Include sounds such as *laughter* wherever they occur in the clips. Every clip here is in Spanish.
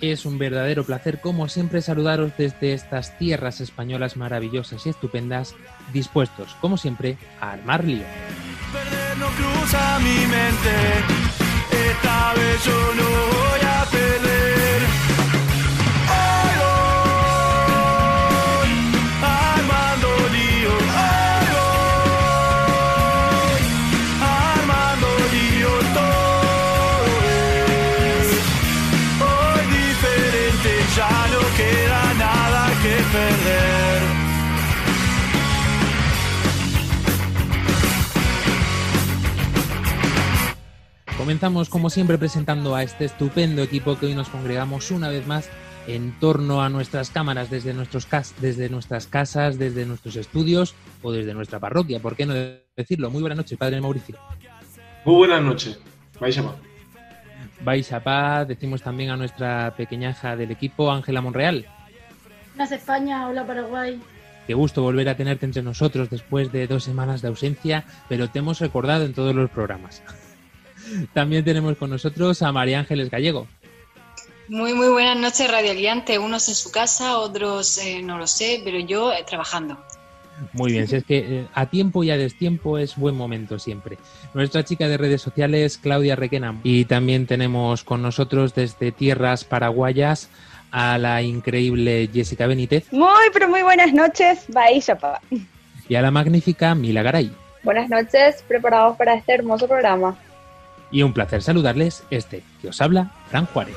Es un verdadero placer, como siempre, saludaros desde estas tierras españolas maravillosas y estupendas, dispuestos, como siempre, a armar lío. Esta vez yo voy a Comenzamos, como siempre, presentando a este estupendo equipo que hoy nos congregamos una vez más en torno a nuestras cámaras, desde, nuestros cas desde nuestras casas, desde nuestros estudios o desde nuestra parroquia. ¿Por qué no decirlo? Muy buenas noches, Padre Mauricio. Muy buenas noches. Vais a Vais a paz, decimos también a nuestra pequeñaja del equipo, Ángela Monreal. Hola España, hola Paraguay. Qué gusto volver a tenerte entre nosotros después de dos semanas de ausencia, pero te hemos recordado en todos los programas. También tenemos con nosotros a María Ángeles Gallego. Muy, muy buenas noches, Radio Aliante. Unos en su casa, otros eh, no lo sé, pero yo eh, trabajando. Muy bien, si es que eh, a tiempo y a destiempo es buen momento siempre. Nuestra chica de redes sociales, Claudia Requena. Y también tenemos con nosotros desde tierras paraguayas a la increíble Jessica Benítez Muy, pero muy buenas noches, Bahía Pa. y a la magnífica Mila Garay. Buenas noches, preparados para este hermoso programa. Y un placer saludarles, este que os habla, Fran Juárez.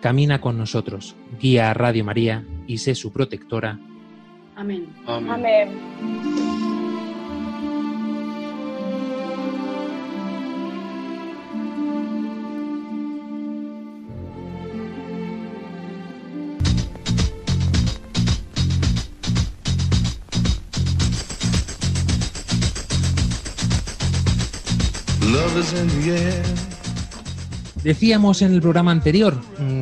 camina con nosotros, guía a Radio María y sé su protectora. Amén. Amén. Decíamos en el programa anterior mmm,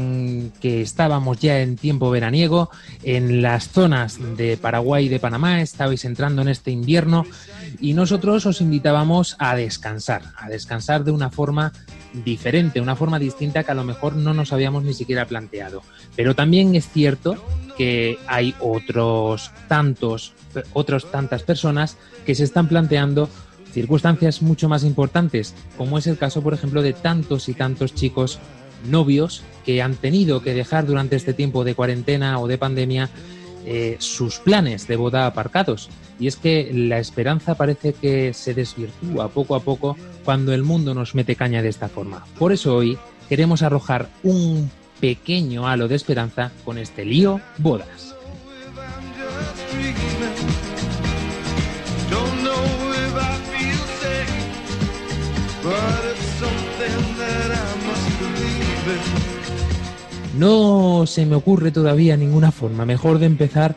estábamos ya en tiempo veraniego, en las zonas de Paraguay y de Panamá, estabais entrando en este invierno y nosotros os invitábamos a descansar, a descansar de una forma diferente, una forma distinta que a lo mejor no nos habíamos ni siquiera planteado. Pero también es cierto que hay otros tantos, otras tantas personas que se están planteando circunstancias mucho más importantes, como es el caso, por ejemplo, de tantos y tantos chicos novios que han tenido que dejar durante este tiempo de cuarentena o de pandemia eh, sus planes de boda aparcados. Y es que la esperanza parece que se desvirtúa poco a poco cuando el mundo nos mete caña de esta forma. Por eso hoy queremos arrojar un pequeño halo de esperanza con este lío bodas. No se me ocurre todavía ninguna forma mejor de empezar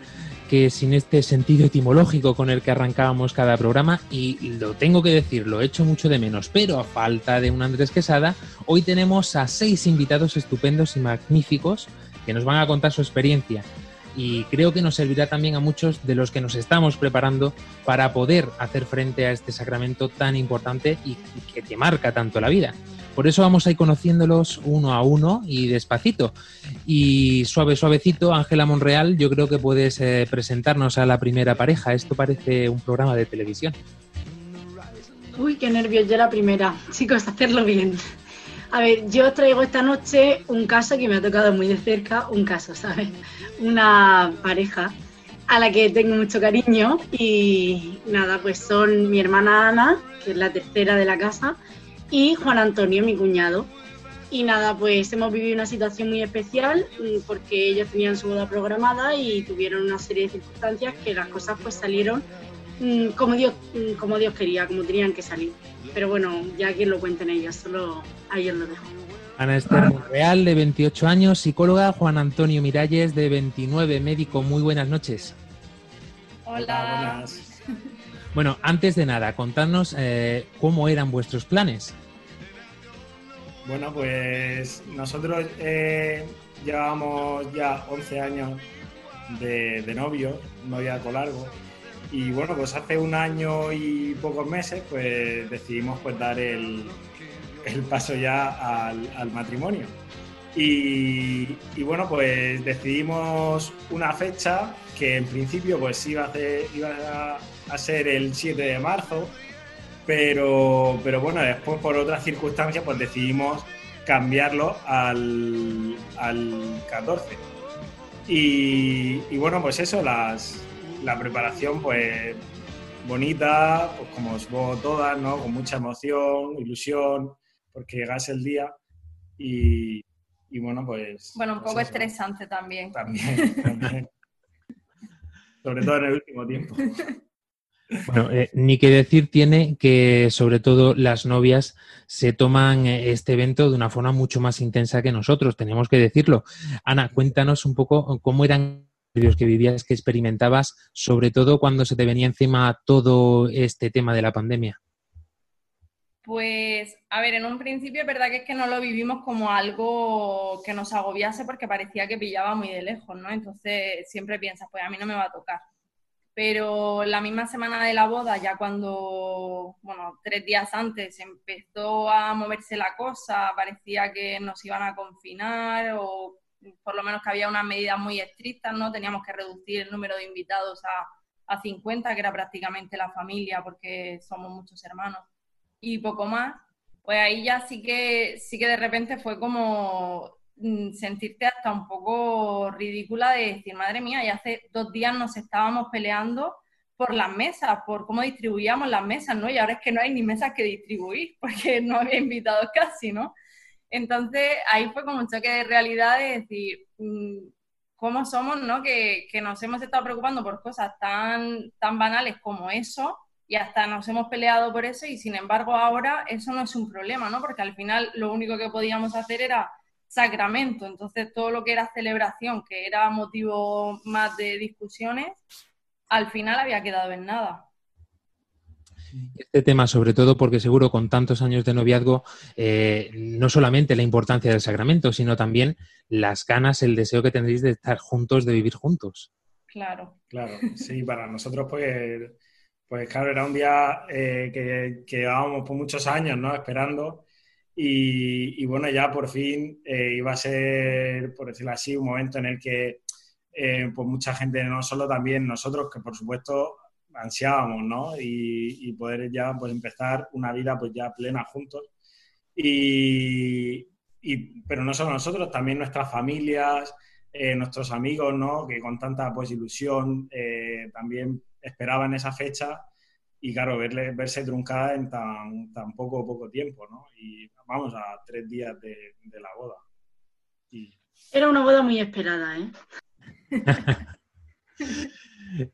que sin este sentido etimológico con el que arrancábamos cada programa, y lo tengo que decir, lo echo mucho de menos, pero a falta de un Andrés Quesada, hoy tenemos a seis invitados estupendos y magníficos que nos van a contar su experiencia. Y creo que nos servirá también a muchos de los que nos estamos preparando para poder hacer frente a este sacramento tan importante y que te marca tanto la vida. Por eso vamos a ir conociéndolos uno a uno y despacito. Y suave, suavecito, Ángela Monreal, yo creo que puedes eh, presentarnos a la primera pareja. Esto parece un programa de televisión. Uy, qué nervios, yo la primera. Chicos, hacerlo bien. A ver, yo os traigo esta noche un caso que me ha tocado muy de cerca, un caso, ¿sabes? Una pareja a la que tengo mucho cariño y nada, pues son mi hermana Ana, que es la tercera de la casa, y Juan Antonio, mi cuñado. Y nada, pues hemos vivido una situación muy especial mm, porque ellos tenían su boda programada y tuvieron una serie de circunstancias que las cosas pues salieron mm, como Dios, mm, como Dios quería, como tenían que salir. Pero bueno, ya que lo cuenten ellos, solo a ellos lo dejo. Ana Esther Real, de 28 años, psicóloga. Juan Antonio Miralles, de 29, médico. Muy buenas noches. Hola. Bueno, antes de nada, contadnos eh, cómo eran vuestros planes. Bueno, pues nosotros eh, llevábamos ya 11 años de, de novio, noviazgo largo. Y bueno, pues hace un año y pocos meses, pues decidimos pues dar el, el paso ya al, matrimonio. Y, y, bueno, pues decidimos una fecha que en principio pues iba a, hacer, iba a, a ser el 7 de marzo, pero, pero bueno, después por otras circunstancias pues decidimos cambiarlo al, al 14. Y, y, bueno, pues eso, las, la preparación pues bonita, pues como supongo todas, ¿no? Con mucha emoción, ilusión, porque llegase el día y, y bueno, pues... Bueno, un pues poco eso. estresante también. También, también. *laughs* Sobre todo en el último tiempo. *laughs* Bueno, eh, ni que decir tiene que sobre todo las novias se toman eh, este evento de una forma mucho más intensa que nosotros, tenemos que decirlo. Ana, cuéntanos un poco cómo eran los que vivías, que experimentabas, sobre todo cuando se te venía encima todo este tema de la pandemia. Pues, a ver, en un principio es verdad que es que no lo vivimos como algo que nos agobiase porque parecía que pillaba muy de lejos, ¿no? Entonces siempre piensas, pues a mí no me va a tocar. Pero la misma semana de la boda, ya cuando, bueno, tres días antes empezó a moverse la cosa, parecía que nos iban a confinar o por lo menos que había unas medidas muy estrictas, ¿no? Teníamos que reducir el número de invitados a, a 50, que era prácticamente la familia porque somos muchos hermanos y poco más, pues ahí ya sí que, sí que de repente fue como sentirte hasta un poco ridícula de decir, madre mía, ya hace dos días nos estábamos peleando por las mesas, por cómo distribuíamos las mesas, ¿no? Y ahora es que no hay ni mesas que distribuir, *laughs* porque no había invitados casi, ¿no? Entonces ahí fue como un choque de realidad de decir, mm, ¿cómo somos, ¿no? Que, que nos hemos estado preocupando por cosas tan, tan banales como eso, y hasta nos hemos peleado por eso y sin embargo ahora eso no es un problema, ¿no? Porque al final lo único que podíamos hacer era sacramento, entonces todo lo que era celebración, que era motivo más de discusiones, al final había quedado en nada. Este tema, sobre todo porque seguro con tantos años de noviazgo, eh, no solamente la importancia del sacramento, sino también las ganas, el deseo que tendréis de estar juntos, de vivir juntos. Claro. Claro, sí, para nosotros pues pues claro, era un día eh, que, que, llevábamos por muchos años, ¿no? Esperando. Y, bueno, ya por fin eh, iba a ser, por decirlo así, un momento en el que eh, pues mucha gente, no solo también nosotros, que por supuesto ansiábamos, ¿no? Y, poder ya pues empezar una vida pues ya plena juntos. Y, y pero no solo nosotros, también nuestras familias, eh, nuestros amigos, ¿no? Que con tanta pues ilusión eh, también esperaban esa fecha y claro, verle, verse truncada en tan, tan poco poco tiempo, ¿no? Y vamos a tres días de, de la boda. Y... Era una boda muy esperada, ¿eh? *laughs*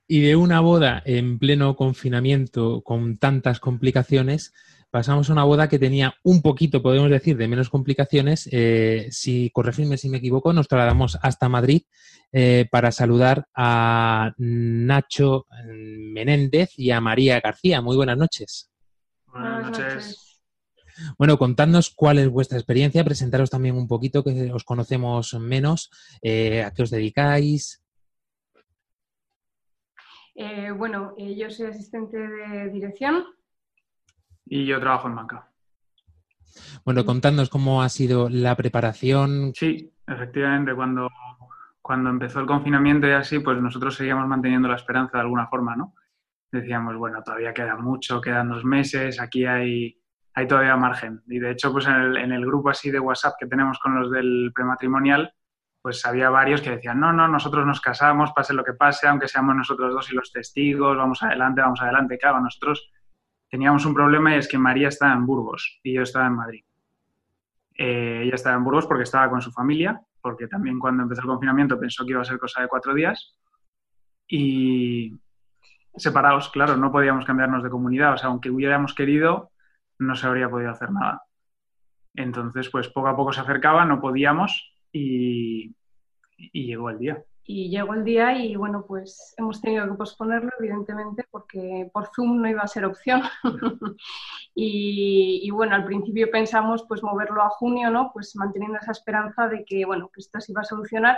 y de una boda en pleno confinamiento con tantas complicaciones, pasamos a una boda que tenía un poquito, podemos decir, de menos complicaciones. Eh, si corregirme si me equivoco, nos trasladamos hasta Madrid eh, para saludar a Nacho Menéndez y a María García. Muy buenas noches. Buenas noches. Bueno, contadnos cuál es vuestra experiencia, presentaros también un poquito, que os conocemos menos, eh, a qué os dedicáis. Eh, bueno, eh, yo soy asistente de dirección. Y yo trabajo en banca. Bueno, contadnos cómo ha sido la preparación. Sí, efectivamente, cuando, cuando empezó el confinamiento y así, pues nosotros seguíamos manteniendo la esperanza de alguna forma, ¿no? Decíamos, bueno, todavía queda mucho, quedan dos meses, aquí hay, hay todavía margen. Y de hecho, pues en el, en el grupo así de WhatsApp que tenemos con los del prematrimonial, pues había varios que decían, no, no, nosotros nos casamos, pase lo que pase, aunque seamos nosotros dos y los testigos, vamos adelante, vamos adelante. Claro, nosotros teníamos un problema y es que María estaba en Burgos y yo estaba en Madrid. Eh, ella estaba en Burgos porque estaba con su familia, porque también cuando empezó el confinamiento pensó que iba a ser cosa de cuatro días. Y separados, claro, no podíamos cambiarnos de comunidad. O sea, aunque hubiéramos querido, no se habría podido hacer nada. Entonces, pues poco a poco se acercaba, no podíamos y, y llegó el día. Y llegó el día y bueno, pues hemos tenido que posponerlo, evidentemente, porque por Zoom no iba a ser opción. *laughs* y, bueno, al principio pensamos pues moverlo a junio, ¿no? Pues manteniendo esa esperanza de que, bueno, que esto se iba a solucionar.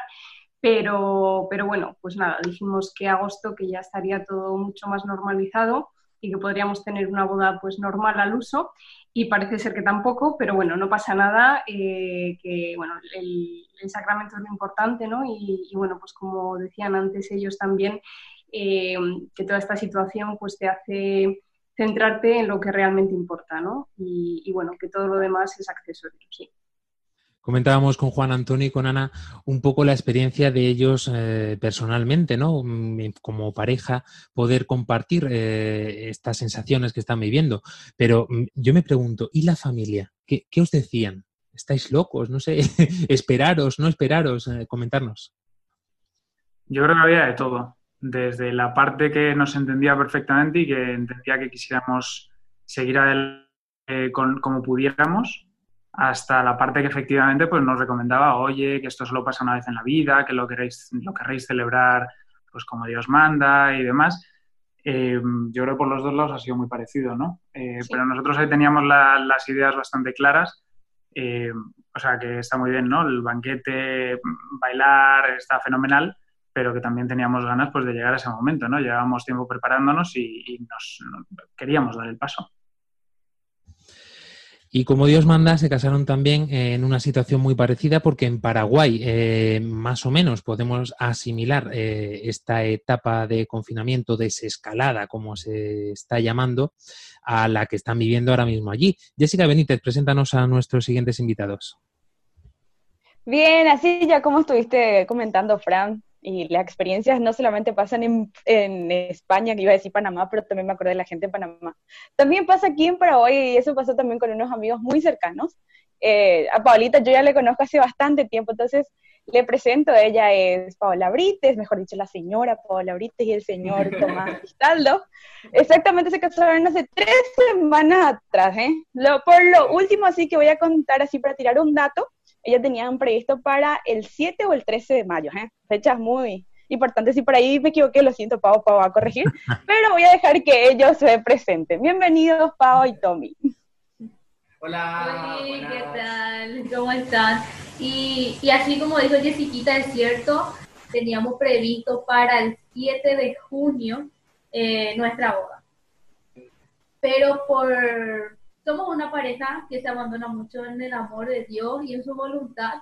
Pero, pero bueno, pues nada, dijimos que agosto, que ya estaría todo mucho más normalizado y que podríamos tener una boda pues normal al uso y parece ser que tampoco, pero bueno, no pasa nada, eh, que bueno, el, sacramento es lo importante, ¿no? Y, bueno, pues como decían antes ellos también, eh, que toda esta situación pues te hace centrarte en lo que realmente importa, ¿no? Y, y bueno, que todo lo demás es accesorio, sí. Comentábamos con Juan Antonio y con Ana un poco la experiencia de ellos eh, personalmente, ¿no? Como pareja, poder compartir eh, estas sensaciones que están viviendo. Pero mm, yo me pregunto, ¿y la familia? ¿Qué, qué os decían? ¿Estáis locos? No sé, *laughs* esperaros, no esperaros, eh, comentarnos. Yo creo que había de todo. Desde la parte que nos entendía perfectamente y que entendía que quisiéramos seguir adelante eh, con, como pudiéramos, hasta la parte que efectivamente pues, nos recomendaba, oye, que esto solo pasa una vez en la vida, que lo queréis, lo querréis celebrar pues como Dios manda y demás. Eh, yo creo que por los dos lados ha sido muy parecido, ¿no? Eh, sí. Pero nosotros ahí teníamos la, las ideas bastante claras. Eh, o sea, que está muy bien, ¿no? El banquete, bailar, está fenomenal, pero que también teníamos ganas pues, de llegar a ese momento, ¿no? Llevábamos tiempo preparándonos y, y nos, no, queríamos dar el paso. Y como Dios manda, se casaron también en una situación muy parecida porque en Paraguay, eh, más o menos, podemos asimilar eh, esta etapa de confinamiento, desescalada, como se está llamando, a la que están viviendo ahora mismo allí. Jessica Benítez, preséntanos a nuestros siguientes invitados. Bien, así ya como estuviste comentando, Fran, y las experiencias no solamente pasan en, en, España, que iba a decir Panamá, pero también me acordé de la gente en Panamá. También pasa aquí en Paraguay y eso pasó también con unos amigos muy cercanos. Eh, a Paulita yo ya le conozco hace bastante tiempo, entonces le presento, ella es Paola Brites, mejor dicho, la señora Paola Brites y el señor *laughs* Tomás Cristaldo. Exactamente se casaron hace tres semanas atrás, ¿eh? Lo, por lo último, así que voy a contar así para tirar un dato, ellos tenían previsto para el 7 o el 13 de mayo, ¿eh? fechas muy importantes. Si por ahí me equivoqué, lo siento, Pau, Pau va a corregir, *laughs* pero voy a dejar que ellos se presenten. Bienvenidos, Pau y Tommy. Hola, Hola ¿qué tal? ¿Cómo están? Y, y así como dijo Jessiquita, es cierto, teníamos previsto para el 7 de junio eh, nuestra boda. Pero por somos una pareja que se abandona mucho en el amor de Dios y en su voluntad.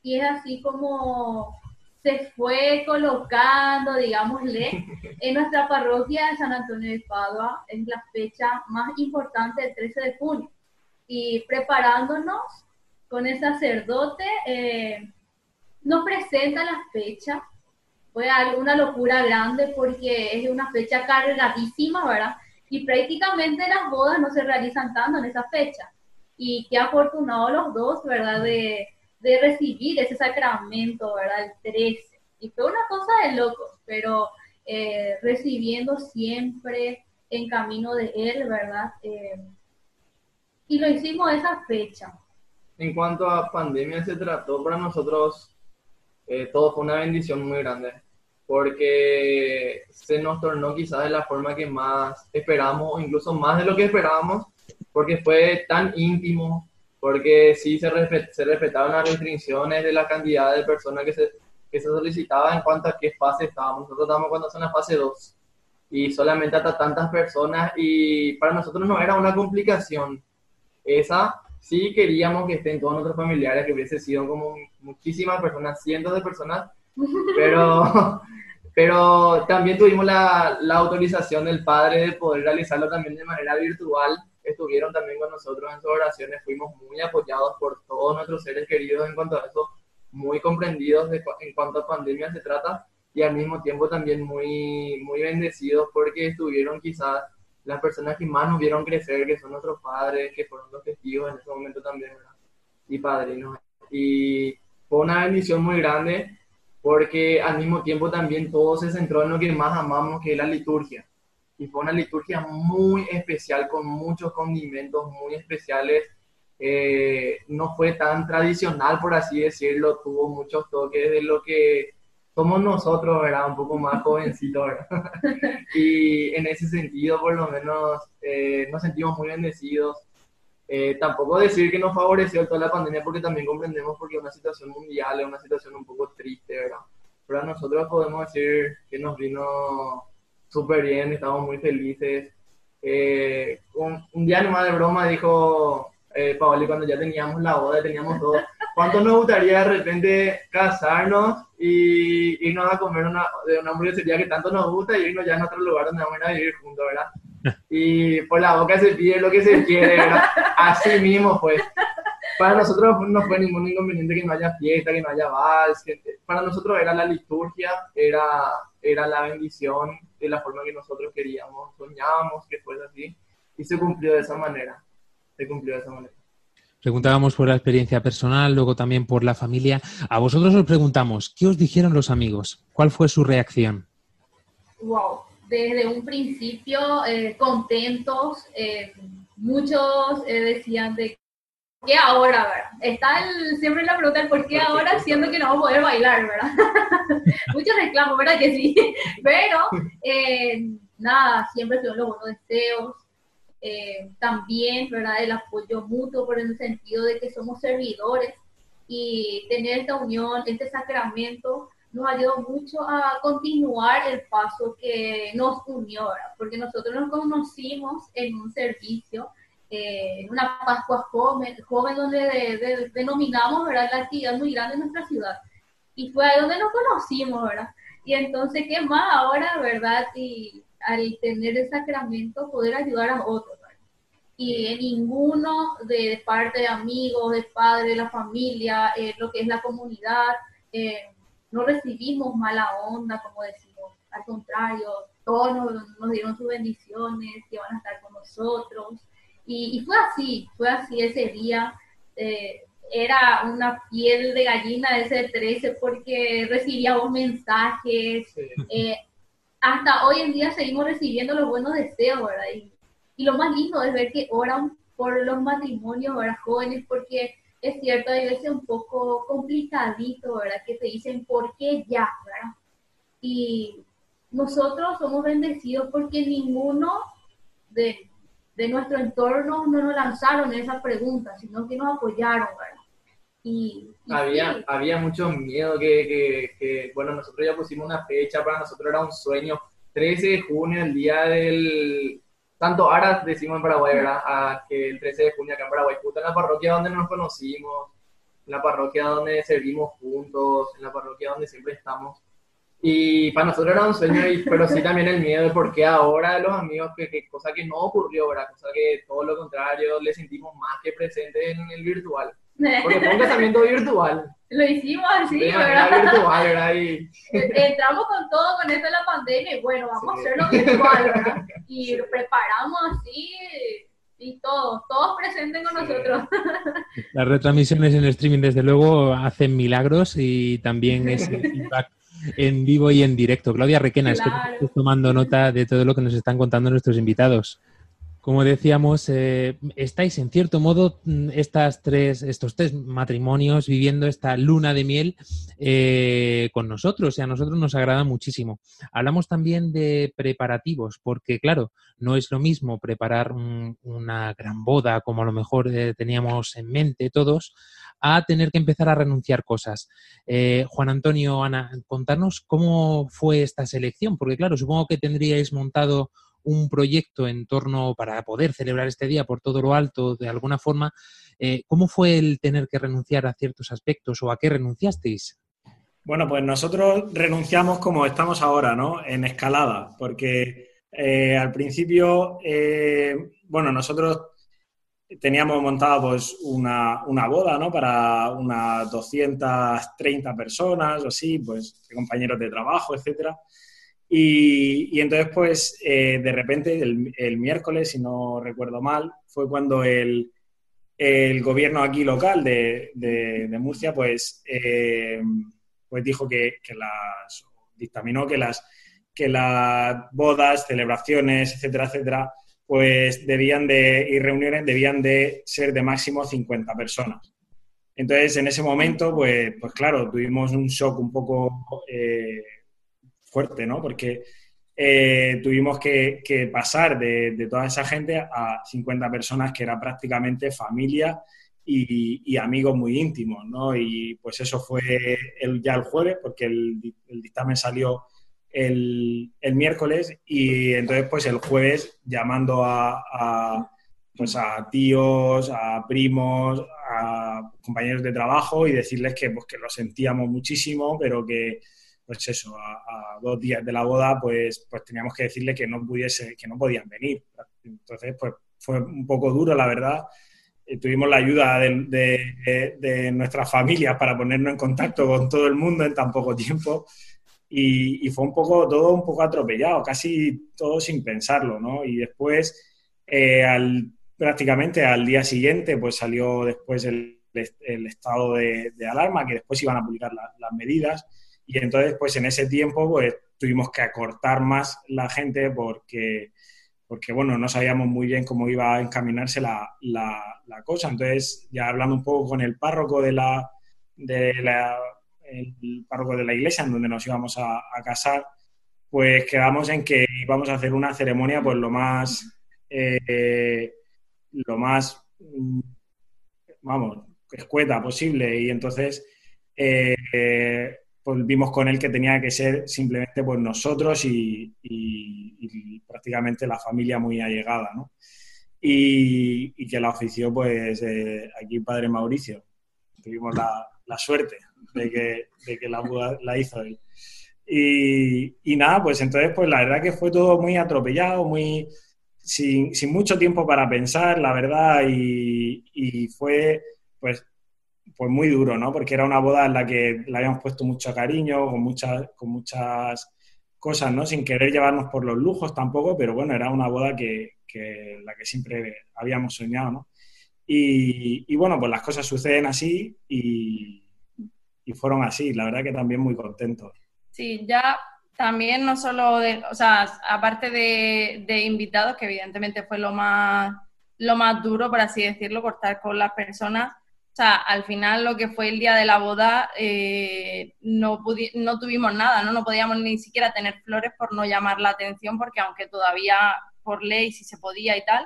Y es así como se fue colocando, digámosle, *laughs* en nuestra parroquia de San Antonio de Padua, es la fecha más importante del 13 de junio. Y preparándonos con el sacerdote, eh, nos presenta la fecha. Fue una locura grande porque es una fecha cargadísima, ¿verdad? Y prácticamente las bodas no se realizan tanto en esa fecha. Y qué afortunados los dos, ¿verdad? De, de recibir ese sacramento, ¿verdad? El 13. Y fue una cosa de locos, pero eh, recibiendo siempre en camino de Él, ¿verdad? Eh, y lo hicimos esa fecha. En cuanto a pandemia se trató, para nosotros eh, todo fue una bendición muy grande, porque se nos tornó quizás de la forma que más esperamos, incluso más de lo que esperábamos, porque fue tan íntimo, porque sí se, se respetaban las restricciones de la cantidad de personas que se, que se solicitaba en cuanto a qué fase estábamos. Nosotros estamos cuando son la fase 2 y solamente hasta tantas personas y para nosotros no era una complicación. Esa sí queríamos que estén todos nuestros familiares, que hubiese sido como muchísimas personas, cientos de personas, *laughs* pero, pero también tuvimos la, la autorización del padre de poder realizarlo también de manera virtual. Estuvieron también con nosotros en sus oraciones, fuimos muy apoyados por todos nuestros seres queridos en cuanto a eso, muy comprendidos en cuanto a pandemia se trata y al mismo tiempo también muy, muy bendecidos porque estuvieron quizás las personas que más nos vieron crecer, que son nuestros padres, que fueron los testigos en ese momento también, Y padrinos. Y fue una bendición muy grande porque al mismo tiempo también todo se centró en lo que más amamos, que es la liturgia y fue una liturgia muy especial con muchos condimentos muy especiales. Eh, no fue tan tradicional, por así decirlo, tuvo muchos toques de lo que somos nosotros, ¿verdad? Un poco más jovencitos, ¿verdad? *laughs* y en ese sentido, por lo menos, eh, nos sentimos muy bendecidos. Eh, tampoco decir que nos favoreció toda la pandemia, porque también comprendemos porque es una situación mundial, es una situación un poco triste, ¿verdad? Pero nosotros podemos decir que nos vino súper bien, estamos muy felices. Eh, un, un, día nomás de broma dijo eh, Paoli cuando ya teníamos la boda, teníamos todo, ¿cuánto nos gustaría de repente casarnos y irnos a comer una, de una hamburguesería que tanto nos gusta y irnos ya a otro lugar donde vamos a vivir juntos, ¿verdad? Y por la boca se pide lo que se quiere, ¿verdad? Así mismo, pues. Para nosotros no fue ningún inconveniente que no haya fiesta, que no haya vals. para nosotros era la liturgia, era, era la bendición de la forma que nosotros queríamos, soñábamos que fuera así. Y se cumplió de esa manera. Se cumplió de esa manera. Preguntábamos por la experiencia personal, luego también por la familia. A vosotros os preguntamos, ¿qué os dijeron los amigos? ¿Cuál fue su reacción? Wow, desde un principio eh, contentos, eh, muchos eh, decían de qué ahora, verdad? Está siempre la pregunta del por qué ahora, siendo que no vamos a poder bailar, ¿verdad? *laughs* Muchos reclamos, ¿verdad? Que sí. Pero, eh, nada, siempre son los buenos deseos. Eh, también, ¿verdad? El apoyo mutuo por el sentido de que somos servidores y tener esta unión, este sacramento, nos ayudó mucho a continuar el paso que nos unió, ¿verdad? Porque nosotros nos conocimos en un servicio en una Pascua joven, joven donde denominamos ¿verdad? la actividad muy grande en nuestra ciudad. Y fue ahí donde nos conocimos, ¿verdad? Y entonces, ¿qué más ahora, verdad? Y al tener el sacramento, poder ayudar a otros, ¿verdad? Y en ninguno de, parte de amigos, de padres, de la familia, eh, lo que es la comunidad, eh, no recibimos mala onda, como decimos. Al contrario, todos nos, nos dieron sus bendiciones, que van a estar con nosotros. Y, fue así, fue así ese día. Eh, era una piel de gallina ese 13 porque recibíamos mensajes. Eh, hasta hoy en día seguimos recibiendo los buenos deseos, ¿verdad? Y, y, lo más lindo es ver que oran por los matrimonios, ¿verdad? Jóvenes, porque es cierto, hay veces un poco complicadito, ¿verdad? Que te dicen, ¿por qué ya, ¿verdad? Y nosotros somos bendecidos porque ninguno de de nuestro entorno no nos lanzaron esa pregunta, sino que nos apoyaron, ¿verdad? Y, había, había mucho miedo que, que, bueno, nosotros ya pusimos una fecha, para nosotros era un sueño, 13 de junio, el día del, tanto ahora decimos en Paraguay, ¿verdad? A que el 13 de junio acá en Paraguay, justo en la parroquia donde nos conocimos, en la parroquia donde servimos juntos, en la parroquia donde siempre estamos. Y para nosotros era un sueño, pero sí también el miedo de por qué ahora los amigos, que, cosa que no ocurrió, ¿verdad? Cosa que todo lo contrario, le sentimos más que presente en el virtual. Porque fue un *laughs* casamiento virtual. Lo hicimos así, de ¿verdad? virtual, ¿verdad? Y... Entramos con todo con esto de la pandemia y bueno, vamos a hacerlo virtual, ¿verdad? *laughs* Y lo preparamos así y todos, todos presentes con nosotros. Las retransmisiones en streaming, desde luego, hacen milagros y también es *laughs* feedback en vivo y en directo. Claudia Requena, estoy tomando nota de todo lo que nos están contando nuestros invitados. Como decíamos, eh, estáis en cierto modo mm, estas tres, estos tres matrimonios viviendo esta luna de miel eh, con nosotros y a nosotros nos agrada muchísimo. Hablamos también de preparativos, porque claro, no es lo mismo preparar un- una gran boda como a lo mejor eh, teníamos en mente todos, a tener que empezar a renunciar cosas. Eh, Juan Antonio, Ana, contarnos cómo fue esta selección, porque claro, supongo que tendríais montado un proyecto en torno para poder celebrar este día por todo lo alto de alguna forma. Eh, ¿Cómo fue el tener que renunciar a ciertos aspectos o a qué renunciasteis? Bueno, pues nosotros renunciamos como estamos ahora, ¿no? En escalada, porque eh, al principio, eh, bueno, nosotros teníamos montado pues una, una boda, ¿no? Para unas 230 personas o así, pues compañeros de trabajo, etcétera. Y, entonces, pues, eh, de repente, el, miércoles, si no recuerdo mal, fue cuando el, el gobierno aquí local de, de- de Murcia, pues, eh, pues dijo que, que las, dictaminó que las, que las bodas, celebraciones, etcétera, etcétera, pues debían de, y reuniones debían de ser de máximo 50 personas. Entonces, en ese momento, pues, pues claro, tuvimos un shock un poco eh, fuerte, ¿no? Porque eh, tuvimos que, pasar de, toda esa gente a 50 personas que era prácticamente familia y, amigos muy íntimos, ¿no? Y pues eso fue el, ya el jueves, porque el, di- el dictamen salió el, el miércoles y entonces pues el jueves llamando a, a, pues a tíos, a primos, a compañeros de trabajo y decirles que, pues, que lo sentíamos muchísimo, pero que pues eso, a, a dos días de la boda pues, pues teníamos que decirle que no pudiese, que no podían venir. Entonces pues fue un poco duro, la verdad. Eh, tuvimos la ayuda de- de- de nuestras familias para ponernos en contacto con todo el mundo en tan poco tiempo y, y fue un poco todo un poco atropellado, casi todo sin pensarlo, ¿no? Y después, eh, al, prácticamente al día siguiente, pues salió después el, el estado de, de alarma, que después iban a publicar la- las medidas, y entonces, pues en ese tiempo, pues tuvimos que acortar más la gente porque, porque bueno, no sabíamos muy bien cómo iba a encaminarse la, la- cosa. Entonces, ya hablando un poco con el párroco de la, de la el párroco de la iglesia en donde nos íbamos a, casar, pues quedamos en que íbamos a hacer una ceremonia pues lo más eh, lo más mm, vamos escueta posible y entonces eh, pues vimos con él que tenía que ser simplemente pues nosotros y, y- y prácticamente la familia muy allegada ¿no? y, y que la ofició pues eh, aquí padre Mauricio tuvimos la, la suerte de que, de que la, la hizo él. Y, nada, pues entonces, pues la verdad que fue todo muy atropellado, muy sin, sin mucho tiempo para pensar, la verdad, y fue pues, pues muy duro, ¿no? Porque era una boda en la que le habíamos puesto mucho cariño, con muchas, con muchas cosas, ¿no? Sin querer llevarnos por los lujos tampoco, pero bueno, era una boda que, que la que siempre habíamos soñado, ¿no? Y, y bueno, pues las cosas suceden así y, y fueron así. La verdad que también muy contentos. Sí, ya también no solo de, o sea, aparte de, de invitados, que evidentemente fue lo más, lo más duro, por así decirlo, cortar con las personas. O sea, al final lo que fue el día de la boda, eh, no, no tuvimos nada, ¿no? No podíamos ni siquiera tener flores por no llamar la atención, porque aunque todavía por ley sí se podía y tal,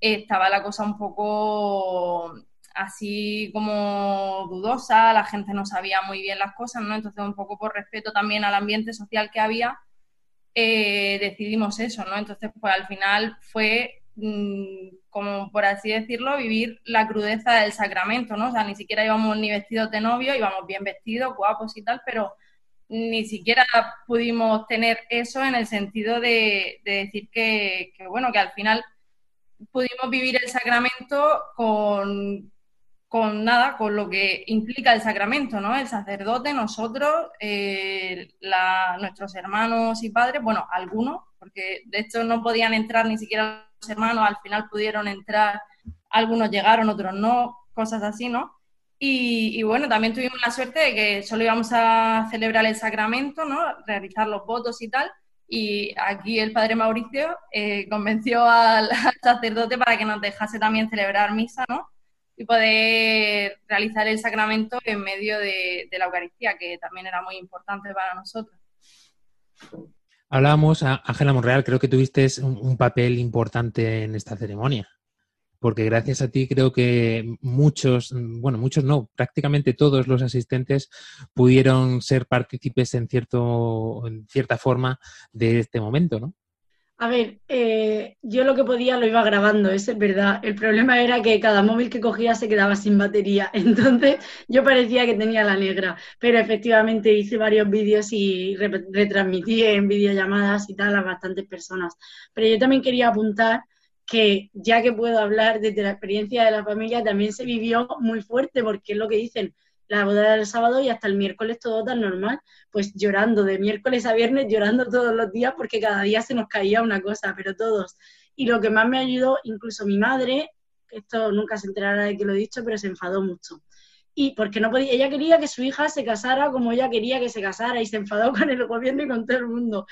estaba la cosa un poco así como dudosa, la gente no sabía muy bien las cosas, ¿no? Entonces, un poco por respeto también al ambiente social que había, eh, decidimos eso, ¿no? Entonces, pues al final fue, mm, como por así decirlo, vivir la crudeza del sacramento, ¿no? O sea, ni siquiera íbamos ni vestidos de novio, íbamos bien vestidos, guapos y tal, pero ni siquiera pudimos tener eso en el sentido de, de decir que, que, bueno, que al final pudimos vivir el sacramento con, con nada, con lo que implica el sacramento, ¿no? El sacerdote, nosotros, eh, la- nuestros hermanos y padres, bueno, algunos, porque de hecho no podían entrar ni siquiera los hermanos, al final pudieron entrar, algunos llegaron, otros no, cosas así, ¿no? Y, y bueno, también tuvimos la suerte de que solo íbamos a celebrar el sacramento, ¿no? Realizar los votos y tal, y aquí el padre Mauricio eh, convenció al, *laughs* sacerdote para que nos dejase también celebrar misa, ¿no? Y poder realizar el sacramento en medio de, la Eucaristía, que también era muy importante para nosotros. Hablábamos, Ángela Monreal, creo que tuviste un papel importante en esta ceremonia porque gracias a ti creo que muchos, bueno, muchos no, prácticamente todos los asistentes pudieron ser partícipes en, cierto, en cierta forma de este momento, ¿no? A ver, eh, yo lo que podía lo iba grabando, eso es verdad. El problema era que cada móvil que cogía se quedaba sin batería, *laughs* entonces yo parecía que tenía la negra, pero efectivamente hice varios vídeos y retransmití en videollamadas y tal a bastantes personas. Pero yo también quería apuntar que ya que puedo hablar desde la experiencia de la familia, también se vivió muy fuerte, porque es lo que dicen, la boda del sábado y hasta el miércoles todo tan normal, pues llorando de miércoles a viernes, llorando todos los días, porque cada día se nos caía una cosa, pero todos. Y lo que más me ayudó, incluso mi madre, esto nunca se enterará de que lo he dicho, pero se enfadó mucho. Y porque no podía, ella quería que su hija se casara como ella quería que se casara y se enfadó *laughs* con el gobierno y con todo el mundo.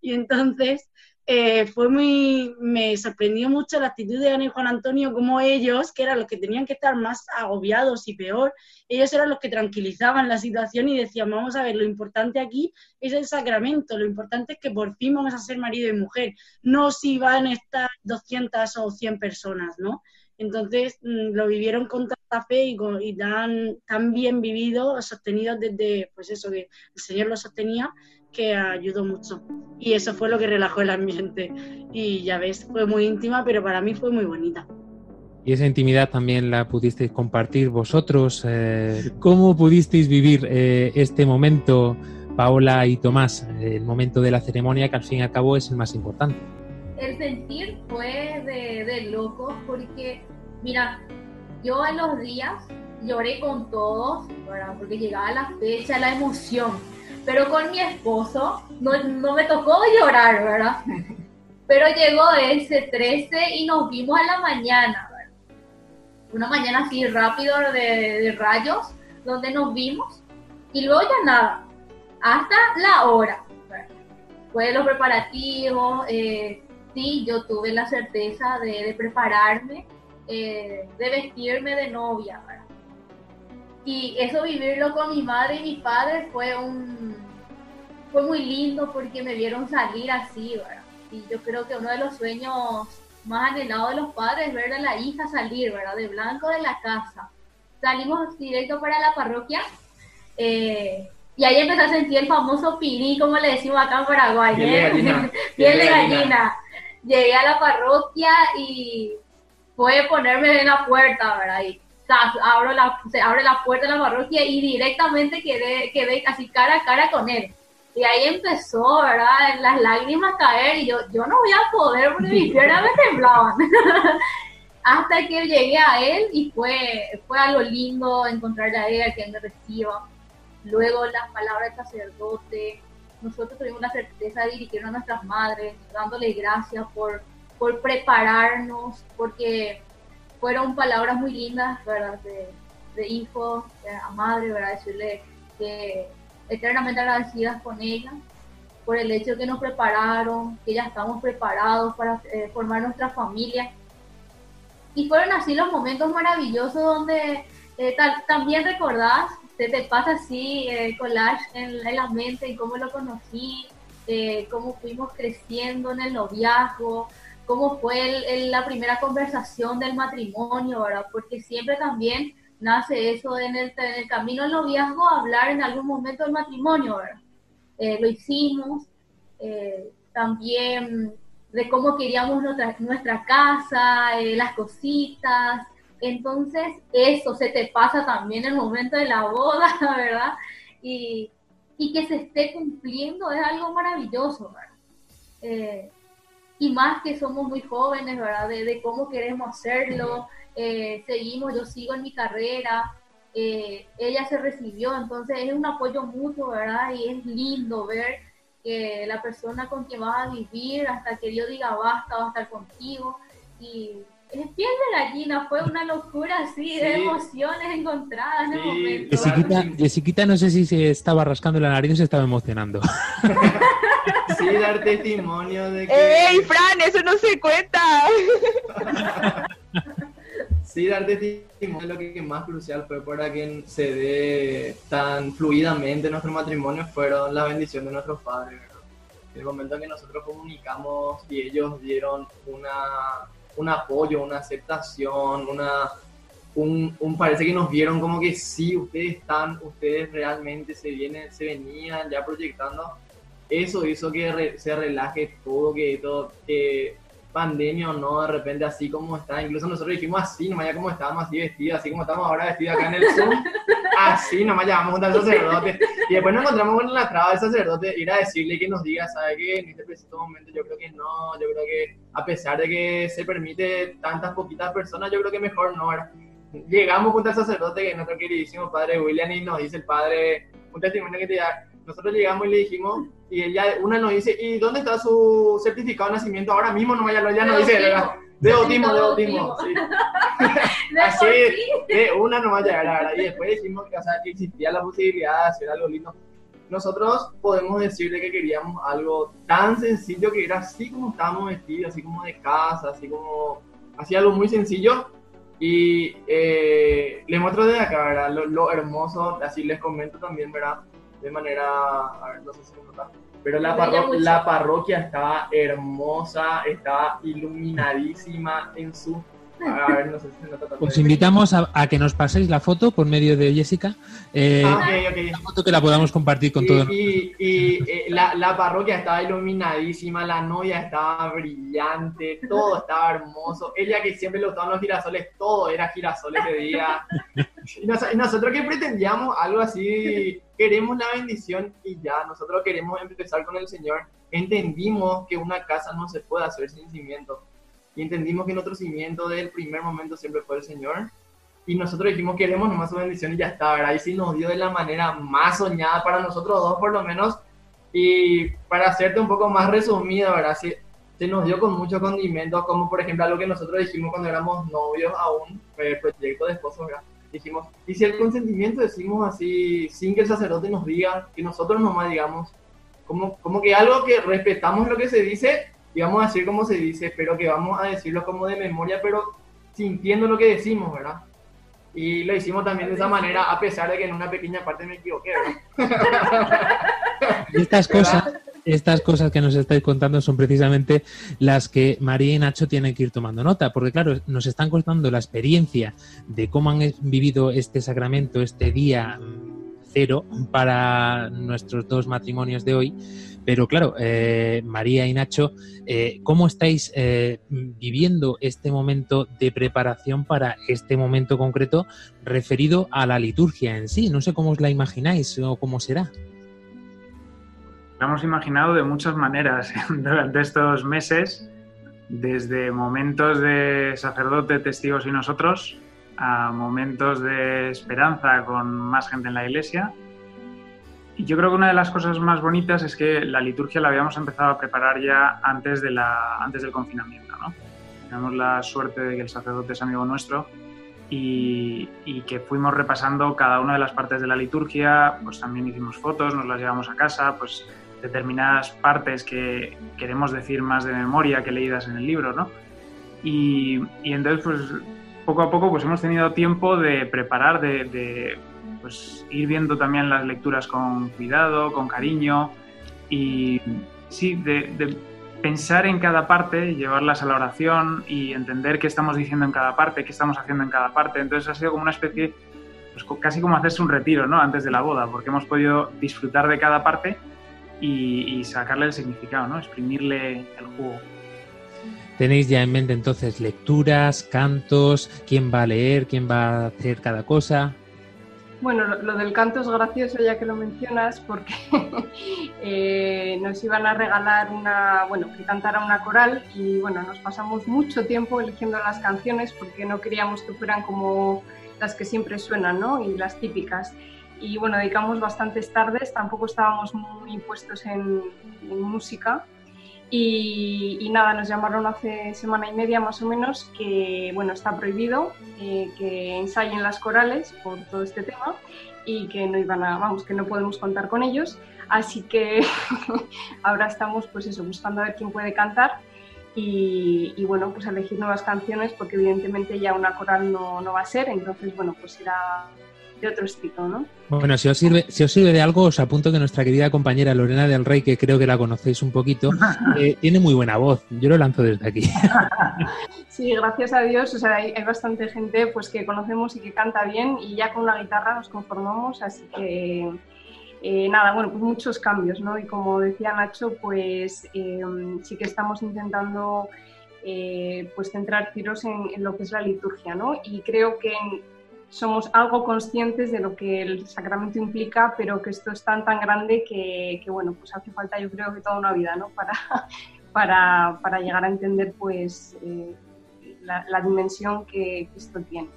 Y entonces eh, fue muy, me sorprendió mucho la actitud de Ana y Juan Antonio, como ellos, que eran los que tenían que estar más agobiados y peor, ellos eran los que tranquilizaban la situación y decían, vamos a ver, lo importante aquí es el sacramento, lo importante es que por fin vamos a ser marido y mujer, no si van a estar 200 o 100 personas, ¿no? Entonces mm, lo vivieron con tanta fe y, y tan, tan bien vivido, sostenidos desde, pues eso, que el Señor lo sostenía, que ayudó mucho. Y eso fue lo que relajó el ambiente. Y ya ves, fue muy íntima, pero para mí fue muy bonita. Y esa intimidad también la pudisteis compartir vosotros. Eh, ¿Cómo pudisteis vivir eh, este momento, Paola y Tomás, el momento de la ceremonia que al fin y al cabo es el más importante? El sentir fue de, de locos porque, mira, yo en los días lloré con todos, porque llegaba la fecha, la emoción pero con mi esposo no, no me tocó llorar, ¿verdad? Pero llegó ese 13 y nos vimos a la mañana, ¿verdad? Una mañana así rápido de, de rayos, donde nos vimos y luego ya nada, hasta la hora. Fue los preparativos, eh, sí, yo tuve la certeza de, prepararme, eh, de vestirme de novia, ¿verdad? Y eso vivirlo con mi madre y mi padre fue un fue muy lindo porque me vieron salir así, ¿verdad? Y yo creo que uno de los sueños más anhelados de los padres es ver a la hija salir, ¿verdad? De blanco de la casa. Salimos directo para la parroquia eh, y ahí empecé a sentir el famoso pirí, como le decimos acá en Paraguay. Piel de ¿eh? gallina. *laughs* Piel de gallina. Llegué a la parroquia y fue ponerme en la puerta, ¿verdad? Y abro la, se abre la puerta de la parroquia y directamente quedé, quedé así cara a cara con él. Y ahí empezó, ¿verdad? Las lágrimas caer y yo, yo no voy a poder porque mis piernas me temblaban. *laughs* Hasta que llegué a él y fue, fue algo lindo encontrarle a él, que me reciba. Luego las palabras del sacerdote. Nosotros tuvimos la certeza de dirigirnos a nuestras madres, dándole gracias por, por prepararnos, porque fueron palabras muy lindas, ¿verdad? De, de hijo a madre, ¿verdad? Decirle que eternamente agradecidas con ella por el hecho que nos prepararon, que ya estamos preparados para eh, formar nuestra familia. Y fueron así los momentos maravillosos donde eh, también recordás, te, te pasa así eh, collage en, la mente, en cómo lo conocí, eh, cómo fuimos creciendo en el noviazgo, cómo fue la primera conversación del matrimonio, ¿verdad? Porque siempre también nace eso en el, en el camino del noviazgo, hablar en algún momento del matrimonio, ¿verdad? Eh, lo hicimos, eh, también de cómo queríamos nuestra, nuestra casa, eh, las cositas, entonces eso se te pasa también en el momento de la boda, *laughs* ¿verdad? Y, y que se esté cumpliendo es algo maravilloso, ¿verdad? Y más que somos muy jóvenes, ¿verdad? De, de cómo queremos hacerlo. Eh, seguimos, yo sigo en mi carrera, eh, ella se recibió, entonces es un apoyo mutuo, ¿verdad? Y es lindo ver que la persona con quien vas a vivir, hasta que Dios diga basta, va a estar contigo, y piel de gallina, fue una locura así, de emociones encontradas en el momento. Jessiquita, Jessiquita no sé si se estaba rascando la nariz o se estaba emocionando. *laughs* Sí, dar testimonio de que... ¡Ey, Fran! Eso no se cuenta. *laughs* Sí, dar testimonio lo que más crucial fue para que se dé tan fluidamente nuestro matrimonio fueron la bendición de nuestros padres. ¿verdad? El momento en que nosotros comunicamos y ellos dieron una, un apoyo, una aceptación, una, un, un- parece que nos vieron como que sí, ustedes están, ustedes realmente se, vienen, se venían ya proyectando. Eso hizo que se relaje todo, que todo, que pandemia o no, de repente así como está. Incluso nosotros dijimos así, nomás ya como estábamos así vestidos, así como estamos ahora vestidos acá en el Zoom, *laughs* así nomás llamamos al sacerdote. Y después nos encontramos con la traba del sacerdote, ir a decirle que nos diga, ¿sabe qué? En este preciso momento yo creo que no, yo creo que a pesar de que se permite tantas poquitas personas, yo creo que mejor no. ¿verdad? Llegamos junto al sacerdote, que es nuestro queridísimo padre William, y nos dice el padre, un testimonio que te da. Nosotros llegamos y le dijimos, y ella, una nos dice, ¿y dónde está su certificado de nacimiento? Ahora mismo no vaya, ya nos dice, ¿verdad? De bautismo, de bautismo, sí. *laughs* *laughs* Así, de una no vaya, la verdad. Y después dijimos que, o sea, que existía la posibilidad de hacer algo lindo. Nosotros podemos decirle que queríamos algo tan sencillo que era así como estábamos vestidos, así como de casa, así como, así algo muy sencillo. Y eh, les muestro desde acá, ¿verdad? Lo, lo hermoso, así les comento también, ¿verdad? De manera, a ver, no sé si se nota. Pero la, parro- la parroquia estaba hermosa, estaba iluminadísima en su... A ver, no sé. Os invitamos a, a que nos paséis la foto por medio de Jessica. eh, Ah, ok, ok. La foto que la podamos compartir con todos. Y, y- y, eh, la, la parroquia estaba iluminadísima, la novia estaba brillante, todo estaba hermoso. Ella que siempre le gustaban los girasoles, todo era girasol ese día. Y, nos- y nosotros que pretendíamos algo así, queremos la bendición y ya, nosotros queremos empezar con el Señor. Entendimos que una casa no se puede hacer sin cimiento. Y entendimos que nuestro cimiento del primer momento siempre fue el Señor. Y nosotros dijimos, queremos nomás su bendición y ya está, ¿verdad? Y sí nos dio de la manera más soñada para nosotros dos, por lo menos. Y para hacerte un poco más resumida, ¿verdad? Se, se nos dio con muchos condimentos, como por ejemplo algo que nosotros dijimos cuando éramos novios aún, el proyecto de esposos, ¿verdad? Dijimos, y si el consentimiento decimos así, sin que el sacerdote nos diga, que nosotros nomás digamos, como, como que algo que respetamos lo que se dice y vamos a decir como se dice, pero que vamos a decirlo como de memoria, pero sintiendo lo que decimos, ¿verdad? Y lo hicimos también de esa manera, a pesar de que en una pequeña parte me equivoqué, ¿verdad? *laughs* Estas cosas, estas cosas que nos estáis contando son precisamente las que María y Nacho tienen que ir tomando nota, porque claro, nos están contando la experiencia de cómo han vivido este sacramento, este día mm, cero para nuestros dos matrimonios de hoy. Pero claro, eh, María y Nacho, eh, ¿cómo estáis eh, viviendo este momento de preparación para este momento concreto referido a la liturgia en sí? No sé cómo os la imagináis o cómo será. Lo hemos imaginado de muchas maneras *laughs* durante estos meses, desde momentos de sacerdote, testigos y nosotros, a momentos de esperanza con más gente en la iglesia. Yo creo que una de las cosas más bonitas es que la liturgia la habíamos empezado a preparar ya antes, de la, antes del confinamiento. ¿no? Tenemos la suerte de que el sacerdote es amigo nuestro y, y que fuimos repasando cada una de las partes de la liturgia, pues también hicimos fotos, nos las llevamos a casa, pues determinadas partes que queremos decir más de memoria que leídas en el libro, ¿no? Y, y entonces, pues poco a poco, pues hemos tenido tiempo de preparar, de, de pues, ir viendo también las lecturas con cuidado, con cariño y sí, de, pensar en cada parte, llevarlas a la oración y entender qué estamos diciendo en cada parte, qué estamos haciendo en cada parte. Entonces ha sido como una especie, pues casi como hacerse un retiro, ¿no? Antes de la boda, porque hemos podido disfrutar de cada parte y, y sacarle el significado, ¿no? Exprimirle el jugo. Tenéis ya en mente entonces lecturas, cantos, quién va a leer, quién va a hacer cada cosa. Bueno, lo, lo del canto es gracioso ya que lo mencionas porque *laughs* eh, nos iban a regalar una, bueno, que cantara una coral y bueno, nos pasamos mucho tiempo eligiendo las canciones porque no queríamos que fueran como las que siempre suenan, ¿no? Y las típicas. Y bueno, dedicamos bastantes tardes, tampoco estábamos muy puestos en, en música Y, nada, nos llamaron hace semana y media más o menos que, bueno, está prohibido eh, que ensayen las corales por todo este tema y que no iban a, vamos, que no podemos contar con ellos. Así que *laughs* ahora estamos, pues eso, buscando a ver quién puede cantar y, y, bueno, pues elegir nuevas canciones porque evidentemente ya una coral no, no va a ser, entonces bueno, pues será de otro estilo, ¿no? Bueno, si os sirve, si os sirve de algo, os apunto que nuestra querida compañera Lorena del Rey, que creo que la conocéis un poquito, *laughs* eh, tiene muy buena voz. Yo lo lanzo desde aquí. *laughs* Sí, gracias a Dios, o sea, hay, hay, bastante gente pues que conocemos y que canta bien y ya con una guitarra nos conformamos, así que eh, nada, bueno, pues muchos cambios, ¿no? Y como decía Nacho, pues eh, sí que estamos intentando eh, pues centrar tiros en, en, lo que es la liturgia, ¿no? Y creo que somos algo conscientes de lo que el sacramento implica, pero que esto es tan tan grande que, bueno, pues hace falta yo creo que toda una vida, ¿no? Para, *laughs* para, para llegar a entender pues eh, la, la, dimensión que esto tiene.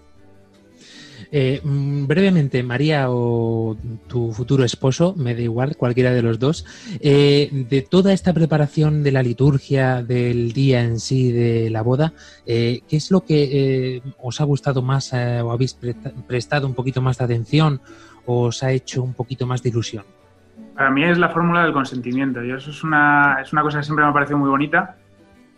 Eh, brevemente, María o tu futuro esposo, me da igual, cualquiera de los dos, eh, de toda esta preparación de la liturgia, del día en sí, de la boda, eh, ¿qué es lo que os ha gustado más o habéis pre prestado un poquito más de atención o os ha hecho un poquito más de ilusión? Para mí es la fórmula del consentimiento y eso es una, es una cosa que siempre me ha parecido muy bonita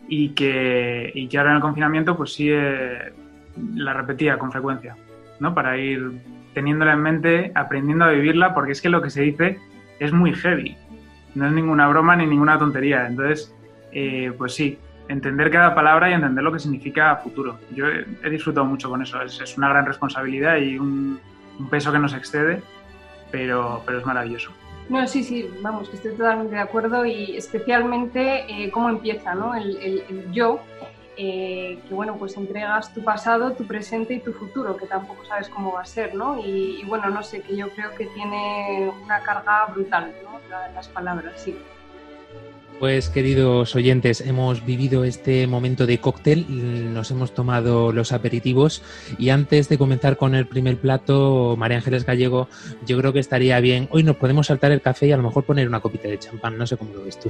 y que, y que ahora en el confinamiento pues sí la repetía con frecuencia. ¿No? Para ir teniéndola en mente, aprendiendo a vivirla, porque es que lo que se dice es muy heavy. No es ninguna broma ni ninguna tontería. Entonces, eh, pues sí, entender cada palabra y entender lo que significa futuro. Yo he, disfrutado mucho con eso. Es, una gran responsabilidad y un, peso que nos excede, pero, pero es maravilloso. No, sí, sí, vamos, que estoy totalmente de acuerdo y especialmente eh, cómo empieza, ¿no? El yo eh, que bueno, pues entregas tu pasado, tu presente y tu futuro, que tampoco sabes cómo va a ser, ¿no? Y, y bueno, no sé, que yo creo que tiene una carga brutal, ¿no? Las palabras, sí. Pues queridos oyentes, hemos vivido este momento de cóctel, nos hemos tomado los aperitivos y antes de comenzar con el primer plato, María Ángeles Gallego, yo creo que estaría bien, hoy nos podemos saltar el café y a lo mejor poner una copita de champán, no sé cómo lo ves tú.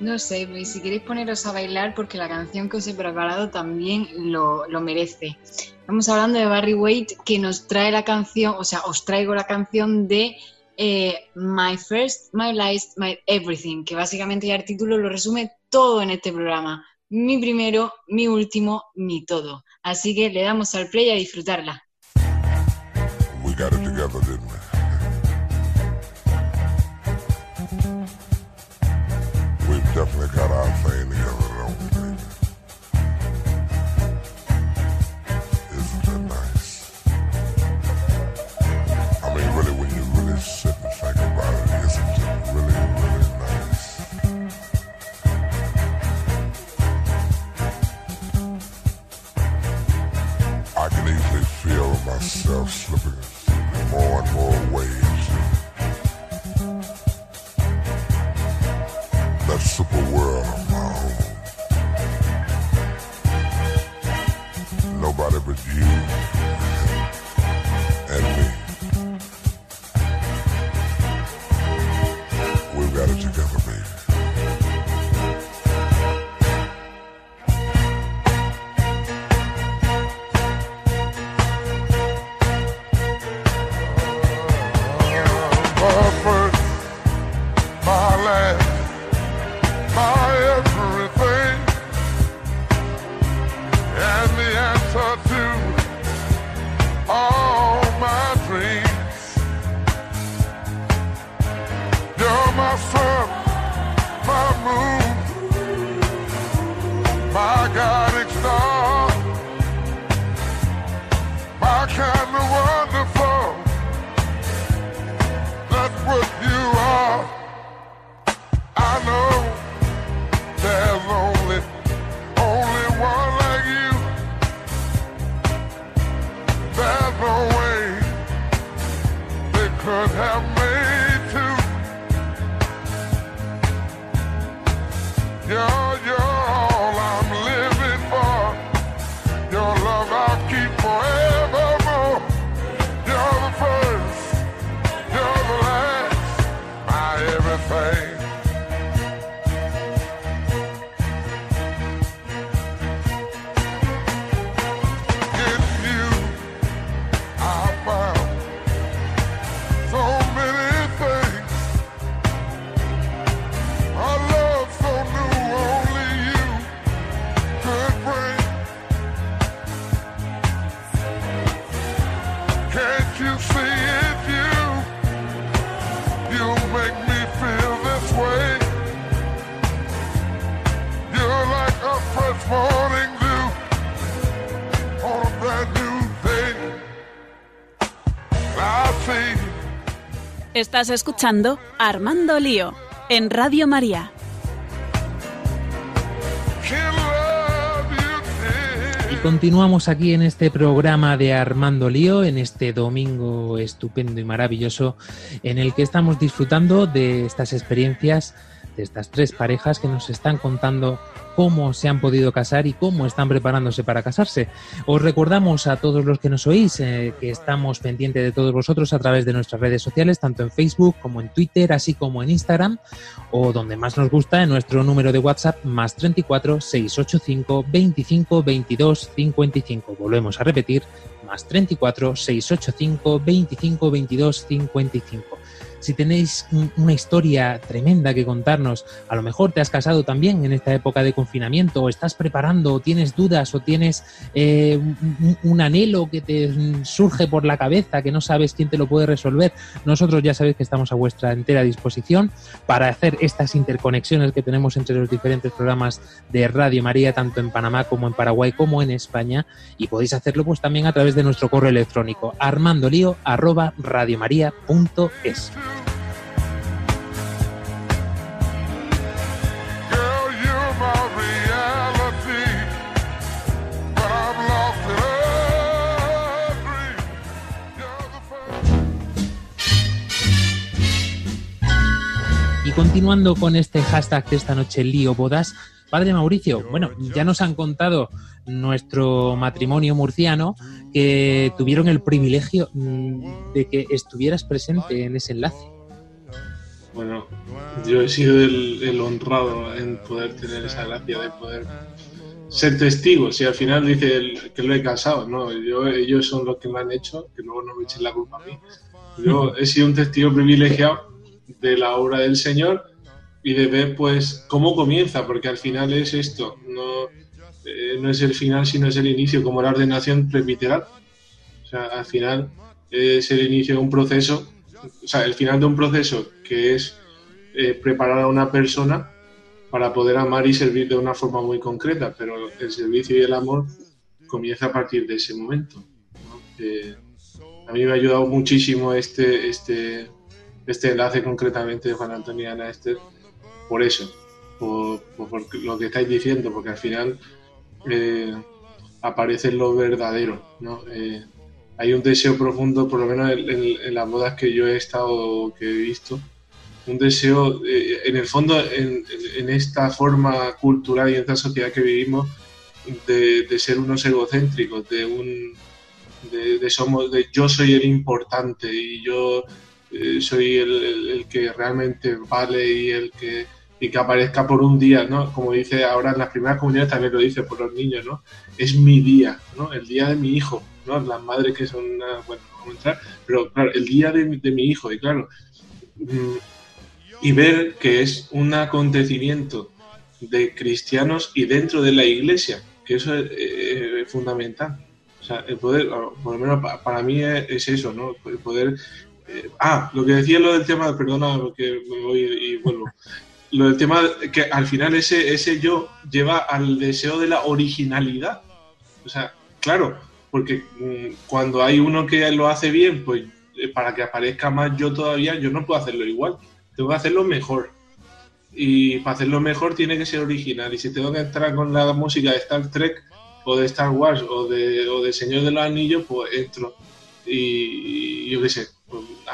No sé, y si queréis poneros a bailar, porque la canción que os he preparado también lo, lo, merece. Estamos hablando de Barry White, que nos trae la canción, o sea, os traigo la canción de eh, My First, My Last, My Everything, que básicamente ya el título lo resume todo en este programa. Mi primero, mi último, mi todo. Así que le damos al play a disfrutarla. We together? Myself slipping more and more my Estás escuchando Armando Lío en Radio María. Y continuamos aquí en este programa de Armando Lío, en este domingo estupendo y maravilloso, en el que estamos disfrutando de estas experiencias de estas tres parejas que nos están contando cómo se han podido casar y cómo están preparándose para casarse. Os recordamos a todos los que nos oís eh, que estamos pendientes de todos vosotros a través de nuestras redes sociales, tanto en Facebook como en Twitter, así como en Instagram, o donde más nos gusta, en nuestro número de WhatsApp más 34 685 25 22 55. Volvemos a repetir, más 34 685 25 22 55 si tenéis una historia tremenda que contarnos, a lo mejor te has casado también en esta época de confinamiento, o estás preparando, o tienes dudas, o tienes eh, un, anhelo que te surge por la cabeza, que no sabes quién te lo puede resolver, nosotros ya sabéis que estamos a vuestra entera disposición para hacer estas interconexiones que tenemos entre los diferentes programas de Radio María, tanto en Panamá como en Paraguay como en España, y podéis hacerlo pues también a través de nuestro correo electrónico continuando con este hashtag de esta noche, lío bodas, Padre Mauricio, bueno, ya nos han contado nuestro matrimonio murciano que tuvieron el privilegio mm, de que estuvieras presente en ese enlace. Bueno, yo he sido el, el honrado en poder tener esa gracia de poder ser testigo. Si al final dice el, que lo he casado, no, yo, ellos son los que me han hecho, que luego no me echen la culpa a mí. Yo he sido un testigo privilegiado de la obra del Señor y de ver pues cómo comienza, porque al final es esto, no, eh, no es el final, sino es el inicio, como la ordenación presbiteral. O sea, al final es el inicio de un proceso, o sea, el final de un proceso que es eh, preparar a una persona para poder amar y servir de una forma muy concreta, pero el servicio y el amor comienza a partir de ese momento. ¿no? Eh, a mí me ha ayudado muchísimo este, este, este enlace concretamente de Juan Antonio y Ana Esther por eso, por, por, lo que estáis diciendo, porque al final eh, aparece lo verdadero, ¿no? Eh, hay un deseo profundo, por lo menos en, las bodas que yo he estado, que he visto, un deseo, eh, en el fondo, en, en, esta forma cultural y en esta sociedad que vivimos, de, de ser unos egocéntricos, de un, de, somos, de yo soy el importante y yo eh, soy el, que realmente vale y el que y que aparezca por un día, ¿no? Como dice ahora en las primeras comunidades también lo dice por los niños, ¿no? Es mi día, ¿no? El día de mi hijo, ¿no? Las madres que son, una, bueno, no vamos a entrar, pero claro, el día de, de mi hijo, y claro, mmm, y ver que es un acontecimiento de cristianos y dentro de la iglesia, que eso es eh, fundamental. O sea, el poder, por lo menos para mí es, es eso, ¿no? El poder eh, ah, lo que decía lo del tema, perdona porque me voy y vuelvo. Lo del tema que al final ese, ese yo lleva al deseo de la originalidad. O sea, claro, porque mmm, cuando hay uno que lo hace bien, pues eh, para que aparezca más yo todavía, yo no puedo hacerlo igual. Tengo que hacerlo mejor. Y para hacerlo mejor tiene que ser original. Y si tengo que entrar con la música de Star Trek o de Star Wars o de, o de Señor de los Anillos, pues entro. Y, y yo qué sé,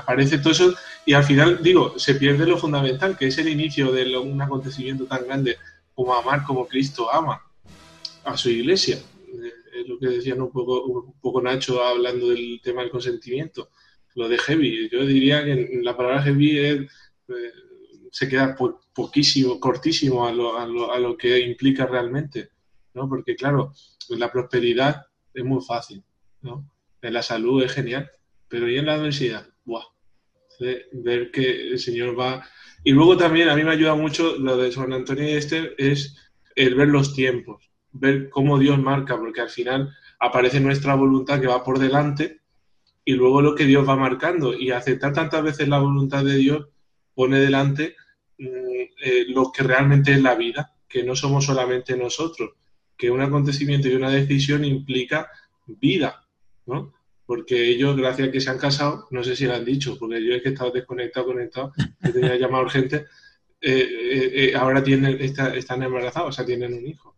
aparece todo eso y al final, digo, se pierde lo fundamental, que es el inicio de un acontecimiento tan grande como amar como Cristo ama a su iglesia. Eh, es lo que decía un poco, un poco Nacho hablando del tema del consentimiento, lo de heavy. Yo diría que la palabra heavy es, eh, se queda po poquísimo, cortísimo a lo, a, lo, a lo, que implica realmente, ¿no? Porque claro, la prosperidad es muy fácil, ¿no? En la salud es genial, pero ¿y en la adversidad? ¡Buah! Ver que el Señor va... Y luego también a mí me ayuda mucho lo de San Antonio y Esther, es el ver los tiempos, ver cómo Dios marca, porque al final aparece nuestra voluntad que va por delante y luego lo que Dios va marcando. Y aceptar tantas veces la voluntad de Dios pone delante eh, lo que realmente es la vida, que no somos solamente nosotros, que un acontecimiento y una decisión implica vida, ¿no? Porque ellos, gracias a que se han casado, no sé si lo han dicho, porque yo es que he estado desconectado, conectado, que tenía llamada urgente, eh, eh, eh, ahora tienen, está- están embarazados, o sea, tienen un hijo.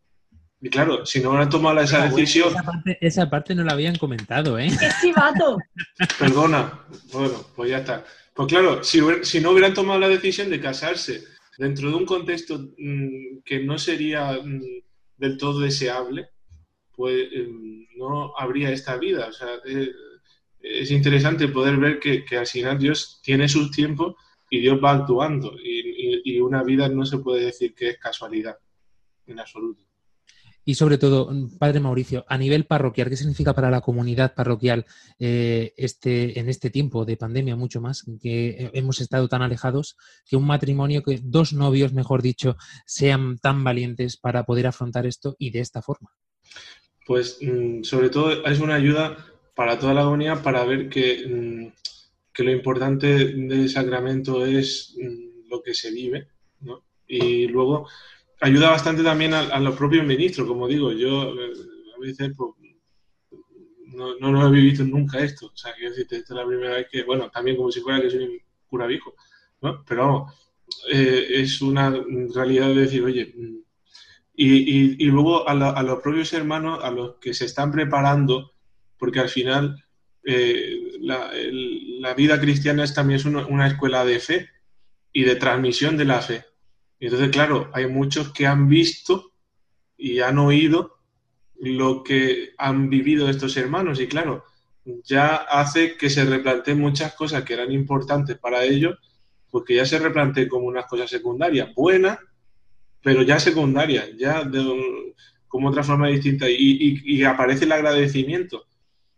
Y claro, si no hubieran tomado esa Ah, decisión, Esa parte, esa parte no la habían comentado, ¿eh? ¡Qué chivato! Perdona, bueno, pues ya está. Pues claro, si, hubiera- si no hubieran tomado la decisión de casarse dentro de un contexto mm, que no sería mm, del todo deseable, pues em, no habría esta vida. O sea, eh, es interesante poder ver que, al final Dios tiene sus tiempos y Dios va actuando. Y, una vida no se puede decir que es casualidad, en absoluto. Y sobre todo, Padre Mauricio, a nivel parroquial, ¿qué significa para la comunidad parroquial eh, este, en este tiempo de pandemia mucho más, que hemos estado tan alejados, que un matrimonio, que dos novios, mejor dicho, sean tan valientes para poder afrontar esto y de esta forma? Pues mm, sobre todo es una ayuda para toda la comunidad para ver que, mm, que lo importante del sacramento es mm, lo que se vive, ¿no? Y luego ayuda bastante también a, los propios ministros, como digo, yo eh, a veces pues, no, no he vivido nunca esto, o sea, quiero decirte, esta es la primera vez que, bueno, también como si fuera que soy un cura viejo. Pero vamos, eh, es una realidad de decir, oye, y, luego a, la- los propios hermanos, a los que se están preparando, porque al final eh, la, vida cristiana es también es una, una escuela de fe y de transmisión de la fe. Entonces, claro, hay muchos que han visto y han oído lo que han vivido estos hermanos y claro, ya hace que se replanteen muchas cosas que eran importantes para ellos, porque ya se replanteen como unas cosas secundarias, buenas, pero ya secundarias, ya de un- como otra forma distinta. Y, y- y aparece el agradecimiento,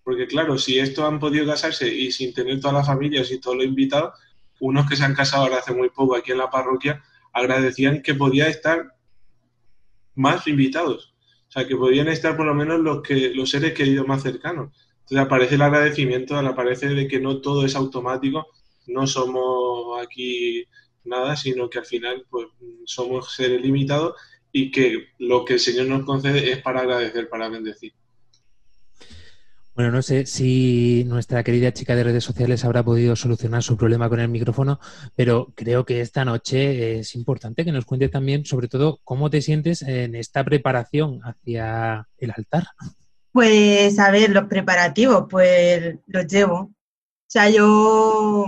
porque claro, si estos han podido casarse y sin tener todas las familias y todos los invitados, unos que se han casado ahora hace muy poco aquí en la parroquia, agradecían que podía estar más invitados. O sea, que podían estar por lo menos los, que, los seres queridos más cercanos. Entonces aparece el agradecimiento, aparece de que no todo es automático, no somos aquí nada, sino que al final pues somos seres limitados y que lo que el Señor nos concede es para agradecer, para bendecir. Bueno, no sé si nuestra querida chica de redes sociales habrá podido solucionar su problema con el micrófono, pero creo que esta noche es importante que nos cuente también, sobre todo, cómo te sientes en esta preparación hacia el altar. Pues a ver, los preparativos, pues los llevo. O sea, yo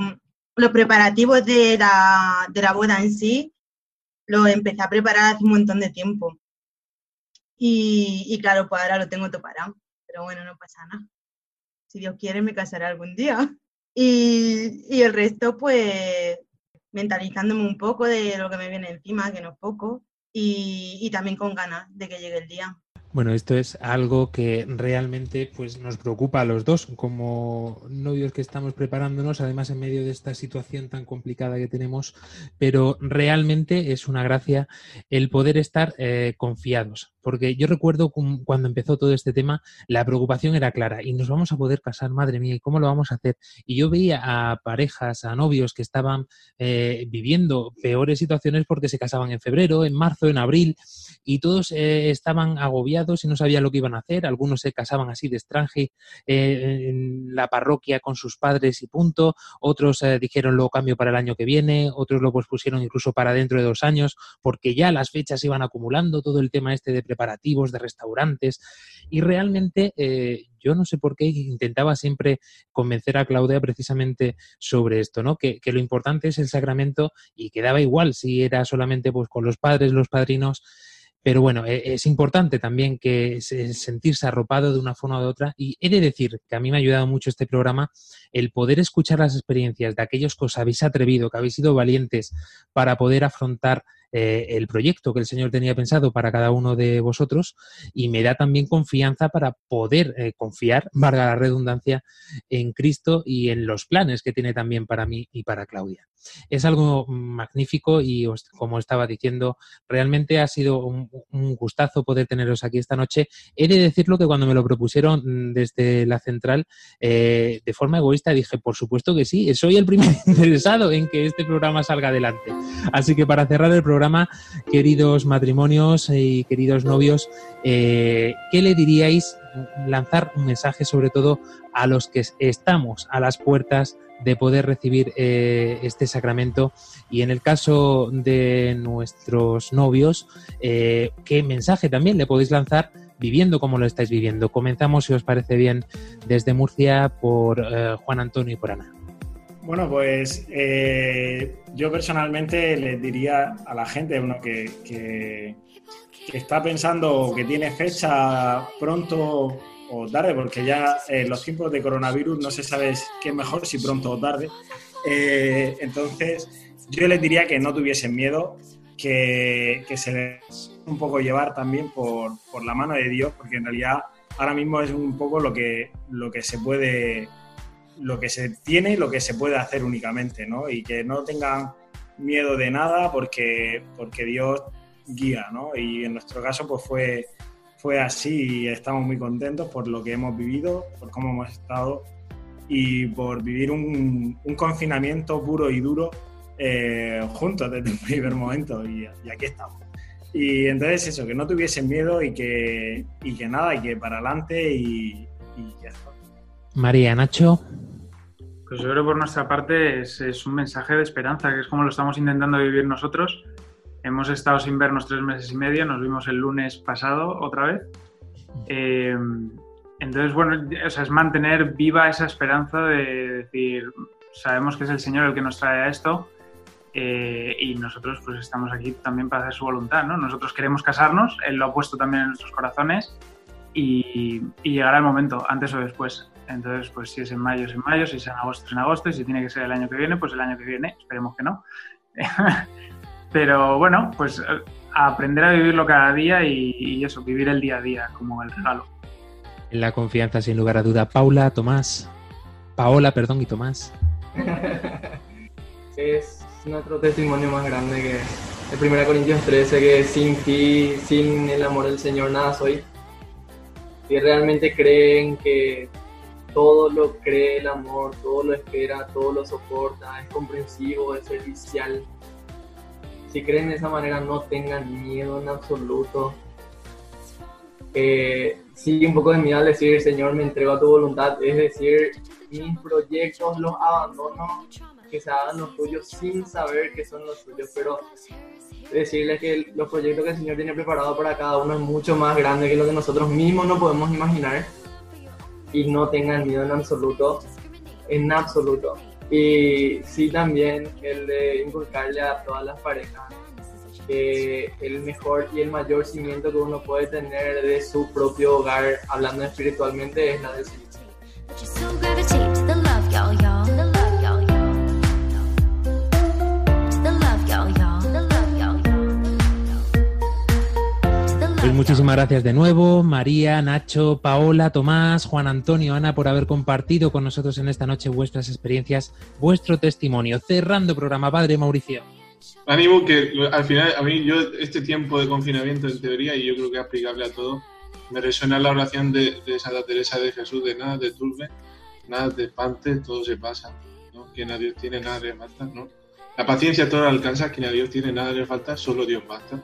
los preparativos de la, de la boda en sí los empecé a preparar hace un montón de tiempo. Y, y claro, pues ahora lo tengo todo parado. Pero bueno, no pasa nada. Si Dios quiere, me casaré algún día. Y, y el resto, pues mentalizándome un poco de lo que me viene encima, que no es poco. Y, y también con ganas de que llegue el día. Bueno, esto es algo que realmente pues, nos preocupa a los dos, como novios que estamos preparándonos, además en medio de esta situación tan complicada que tenemos, pero realmente es una gracia el poder estar eh, confiados, porque yo recuerdo cuando empezó todo este tema, la preocupación era clara, y nos vamos a poder casar, madre mía, ¿y cómo lo vamos a hacer? Y yo veía a parejas, a novios que estaban eh, viviendo peores situaciones porque se casaban en febrero, en marzo, en abril, y todos eh, estaban agobiados y no sabían lo que iban a hacer. Algunos se casaban así de extranje eh, en la parroquia con sus padres y punto. Otros eh, dijeron lo cambio para el año que viene. Otros lo pospusieron incluso para dentro de dos años porque ya las fechas iban acumulando. Todo el tema este de preparativos, de restaurantes. Y realmente eh, yo no sé por qué intentaba siempre convencer a Claudia precisamente sobre esto, ¿no? Que, que lo importante es el sacramento y que daba igual si era solamente pues con los padres, los padrinos. Pero bueno, e- es importante también que se- sentirse arropado de una forma u otra. Y he de decir que a mí me ha ayudado mucho este programa el poder escuchar las experiencias de aquellos que os habéis atrevido, que habéis sido valientes para poder afrontar eh, el proyecto que el Señor tenía pensado para cada uno de vosotros y me da también confianza para poder eh, confiar, *laughs* valga la redundancia, en Cristo y en los planes que tiene también para mí y para Claudia. Es algo magnífico y os- como estaba diciendo, realmente ha sido un, gustazo poder teneros aquí esta noche. He de decirlo que cuando me lo propusieron mm, desde la central, eh, de forma egoísta dije, por supuesto que sí, soy el primer *laughs* interesado en que este programa salga adelante. Así que para cerrar el programa, queridos matrimonios y queridos novios, eh, ¿qué le diríais lanzar un mensaje sobre todo a los que estamos a las puertas de poder recibir eh, este sacramento y en el caso de nuestros novios, eh, ¿qué mensaje también le podéis lanzar viviendo como lo estáis viviendo? Comenzamos, si os parece bien, desde Murcia por Juan Antonio y por Ana. Bueno, pues eh, yo personalmente les diría a la gente uno que, está pensando que tiene fecha pronto o tarde, porque ya en los tiempos de coronavirus no se sabe qué es mejor, si pronto o tarde. Eh, entonces, yo les diría que no tuviesen miedo, que, que se les un poco llevar también por, por, la mano de Dios, porque en realidad ahora mismo es un poco lo que, lo que se puede, lo que se tiene y lo que se puede hacer únicamente, ¿no? Y que no tengan miedo de nada porque, porque Dios guía, ¿no? Y en nuestro caso, pues fue, fue así y estamos muy contentos por lo que hemos vivido, por cómo hemos estado y por vivir un, un confinamiento puro y duro eh, juntos desde el primer momento y, y, aquí estamos. Y entonces eso, que no tuviesen miedo y que, y que nada, y que para adelante y, y ya está. María, Nacho. Pues yo creo por nuestra parte es, un mensaje de esperanza, que es como lo estamos intentando vivir nosotros. Hemos estado sin vernos tres meses y medio, nos vimos el lunes pasado otra vez. Eh, entonces, bueno, o sea, es mantener viva esa esperanza de decir, sabemos que es el Señor el que nos trae a esto eh, y nosotros pues estamos aquí también para hacer su voluntad, ¿no? Nosotros queremos casarnos, Él lo ha puesto también en nuestros corazones y llegará el momento, antes o después. Entonces, pues si es en mayo, es en mayo, si es en agosto, es en agosto, y si tiene que ser el año que viene, pues el año que viene, esperemos que no. *laughs* Pero bueno, pues a aprender a vivirlo cada día y, y, eso, vivir el día a día como el regalo. En la confianza, sin lugar a duda. Paula, Tomás, Paola, perdón, y Tomás. *laughs* es nuestro testimonio más grande que el 1 Corintios 13, que sin ti, sin el amor del Señor, nada soy. Si realmente creen que todo lo cree el amor, todo lo espera, todo lo soporta, es comprensivo, es servicial. Si creen de esa manera, no tengan miedo en absoluto. Eh, sí, un poco de miedo al decir, Señor, me entrego a tu voluntad, es decir, mis proyectos los abandono, que se hagan los tuyos sin saber que son los tuyos, pero decirles que los proyectos que el Señor tiene preparado para cada uno es mucho más grande que lo que nosotros mismos no podemos imaginar y no tengan miedo en absoluto, en absoluto. Y sí también el de inculcarle a todas las parejas que el mejor y el mayor cimiento que uno puede tener de su propio hogar, hablando espiritualmente, es la del Señor. Muchísimas gracias de nuevo, María, Nacho, Paola, Tomás, Juan Antonio, Ana, por haber compartido con nosotros en esta noche vuestras experiencias, vuestro testimonio. Cerrando programa, Padre Mauricio. Ánimo que al final, a mí, yo, este tiempo de confinamiento en teoría, y yo creo que es aplicable a todo, me resuena la oración de, de Santa Teresa de Jesús, de nada de turbe, nada de espante, todo se pasa. ¿no? Quien a Dios tiene, nada le falta, ¿no? La paciencia todo lo alcanza, quien a Dios tiene, nada le falta, solo Dios basta.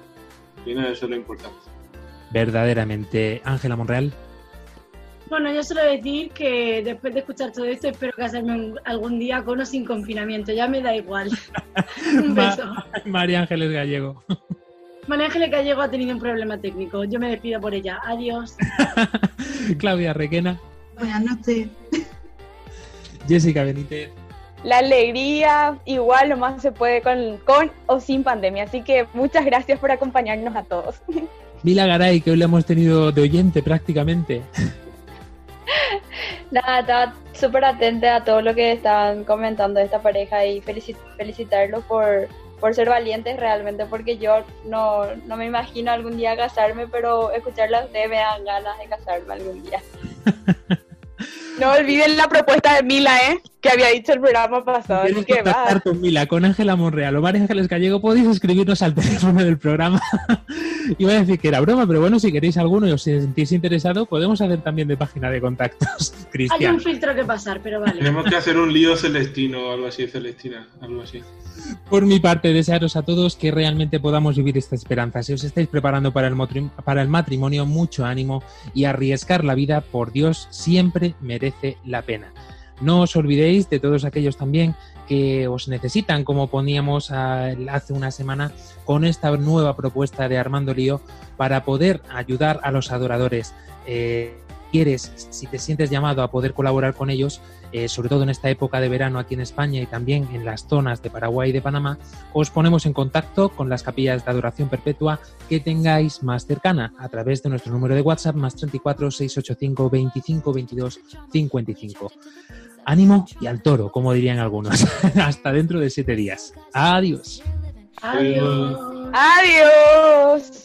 Y nada, eso es lo importante verdaderamente. Ángela Monreal. Bueno, yo solo decir que después de escuchar todo esto, espero casarme algún día con o sin confinamiento. Ya me da igual. *laughs* un beso. María Ángeles Gallego. María Ángeles Gallego ha tenido un problema técnico. Yo me despido por ella. Adiós. *laughs* Claudia Requena. Buenas noches. Jessica Benítez. La alegría, igual lo más se puede con, con o sin pandemia. Así que muchas gracias por acompañarnos a todos. *laughs* Mila Garay, que hoy le hemos tenido de oyente prácticamente. *laughs* Nada, estaba súper atenta a todo lo que estaban comentando de esta pareja y felicit felicitarlos por, por ser valientes realmente, porque yo no, no me imagino algún día casarme, pero escucharla a ustedes me dan ganas de casarme algún día. *laughs* No olviden la propuesta de Mila, ¿eh? Que había dicho el programa pasado. Así que va. con Mila, con Ángela Monreal o María Ángeles Gallego, podéis escribirnos al *laughs* teléfono del programa. *laughs* Iba a decir que era broma, pero bueno, si queréis alguno y os sentís interesado, podemos hacer también de página de contactos. Cristian. *laughs* Hay un filtro que pasar, pero vale. Tenemos que hacer un lío celestino o algo así, Celestina, algo así. Por mi parte, desearos a todos que realmente podamos vivir esta esperanza. Si os estáis preparando para el, matrimonio, mucho ánimo y arriesgar la vida, por Dios, siempre merece la pena. No os olvidéis de todos aquellos también que os necesitan, como poníamos hace una semana con esta nueva propuesta de Armando Lío para poder ayudar a los adoradores. Eh, quieres, si te sientes llamado a poder colaborar con ellos, eh, sobre todo en esta época de verano aquí en España y también en las zonas de Paraguay y de Panamá, os ponemos en contacto con las capillas de adoración perpetua que tengáis más cercana a través de nuestro número de WhatsApp más 34 685 25 22 55. Ánimo y al toro, como dirían algunos. *laughs* Hasta dentro de siete días. Adiós. Adiós. Adiós.